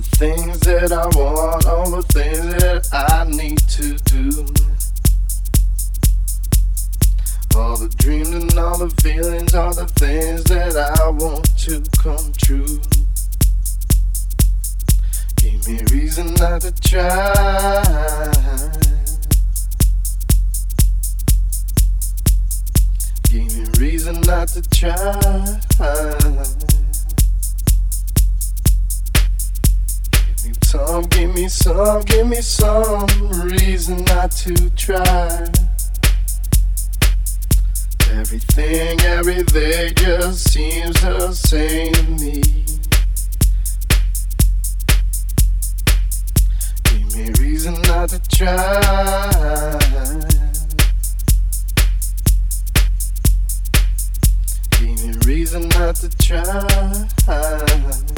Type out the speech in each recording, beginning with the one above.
the things that I want, all the things that I need to do. All the dreams and all the feelings, all the things that I want to come true. Give me reason not to try. Give me reason not to try. Some, give me some, give me some reason not to try. Everything, everything just seems the same to me. Give me reason not to try. Give me reason not to try.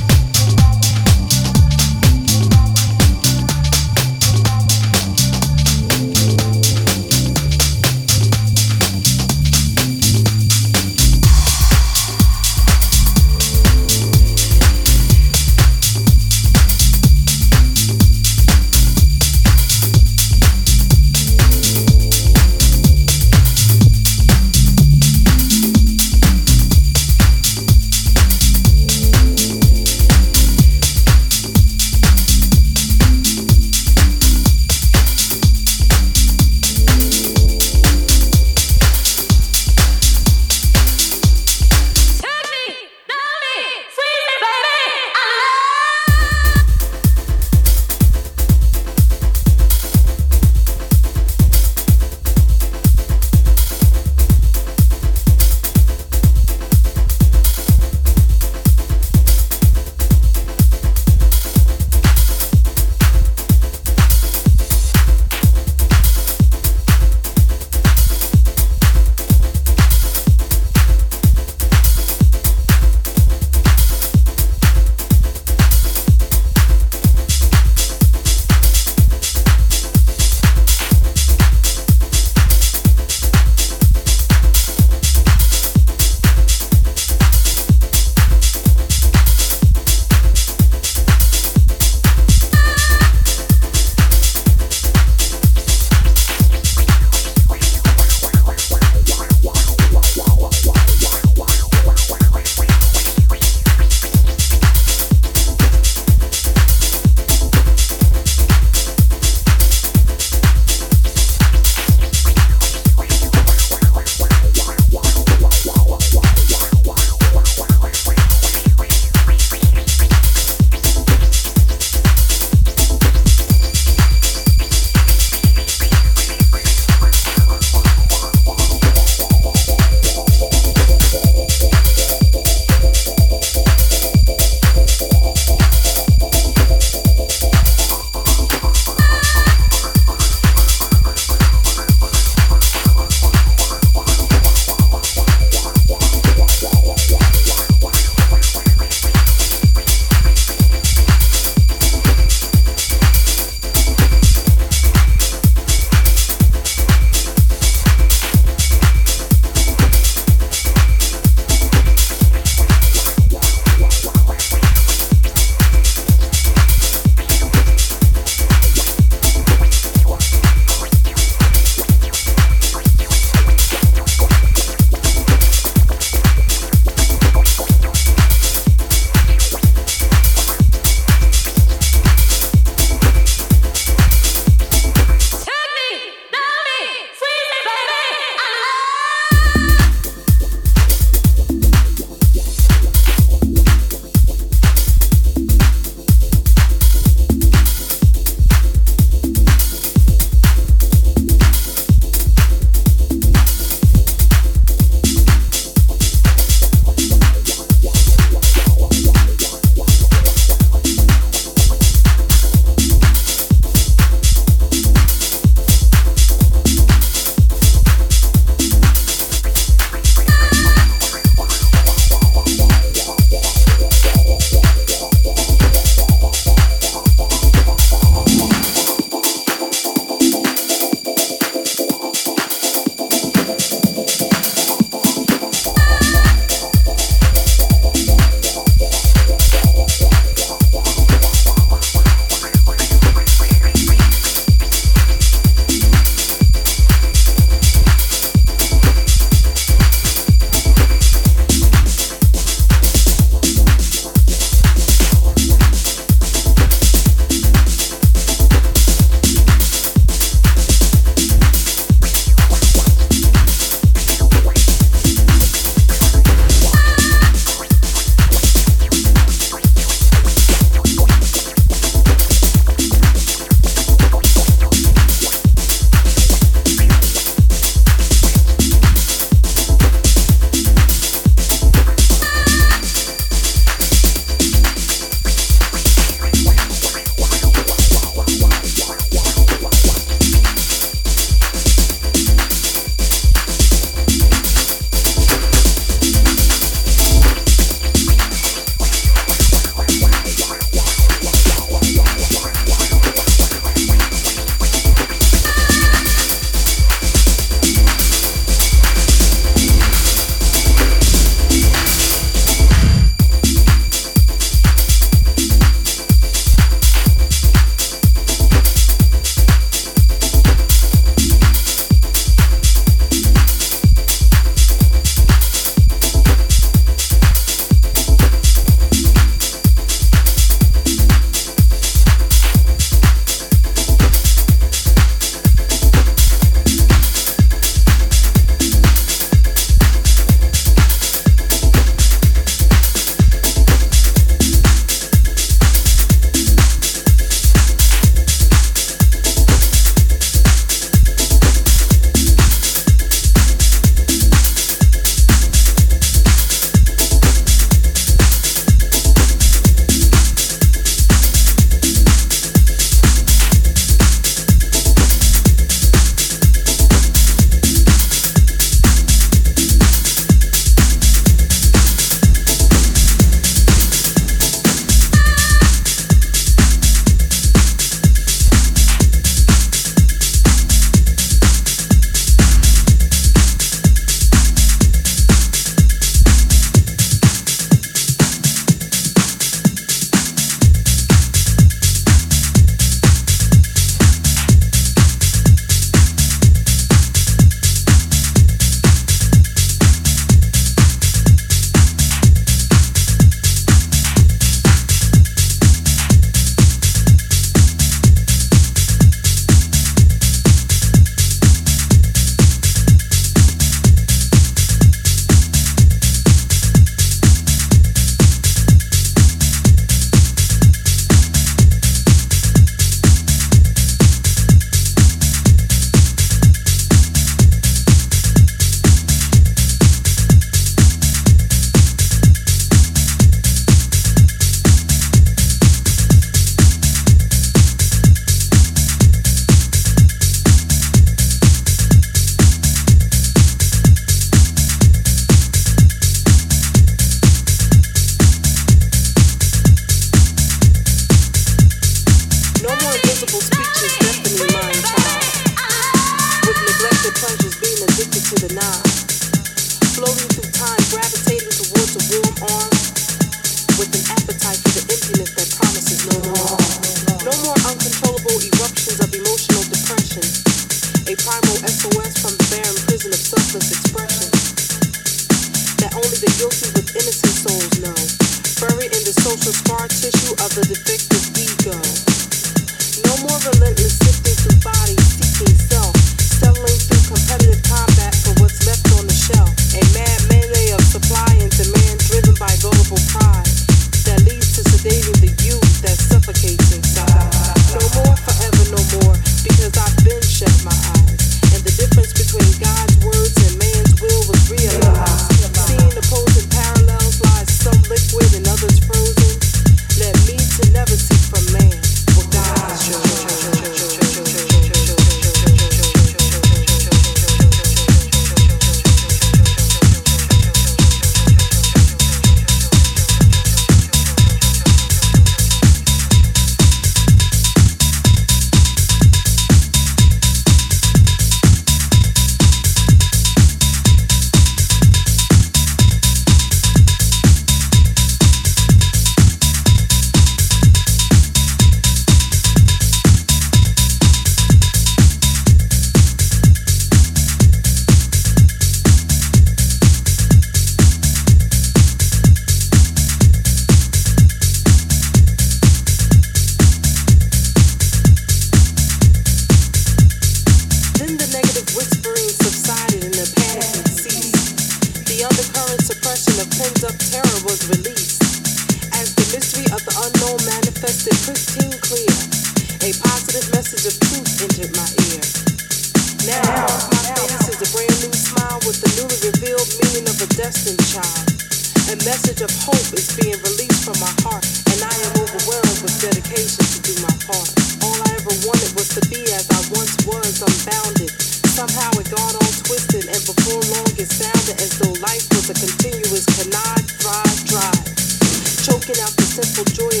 joy.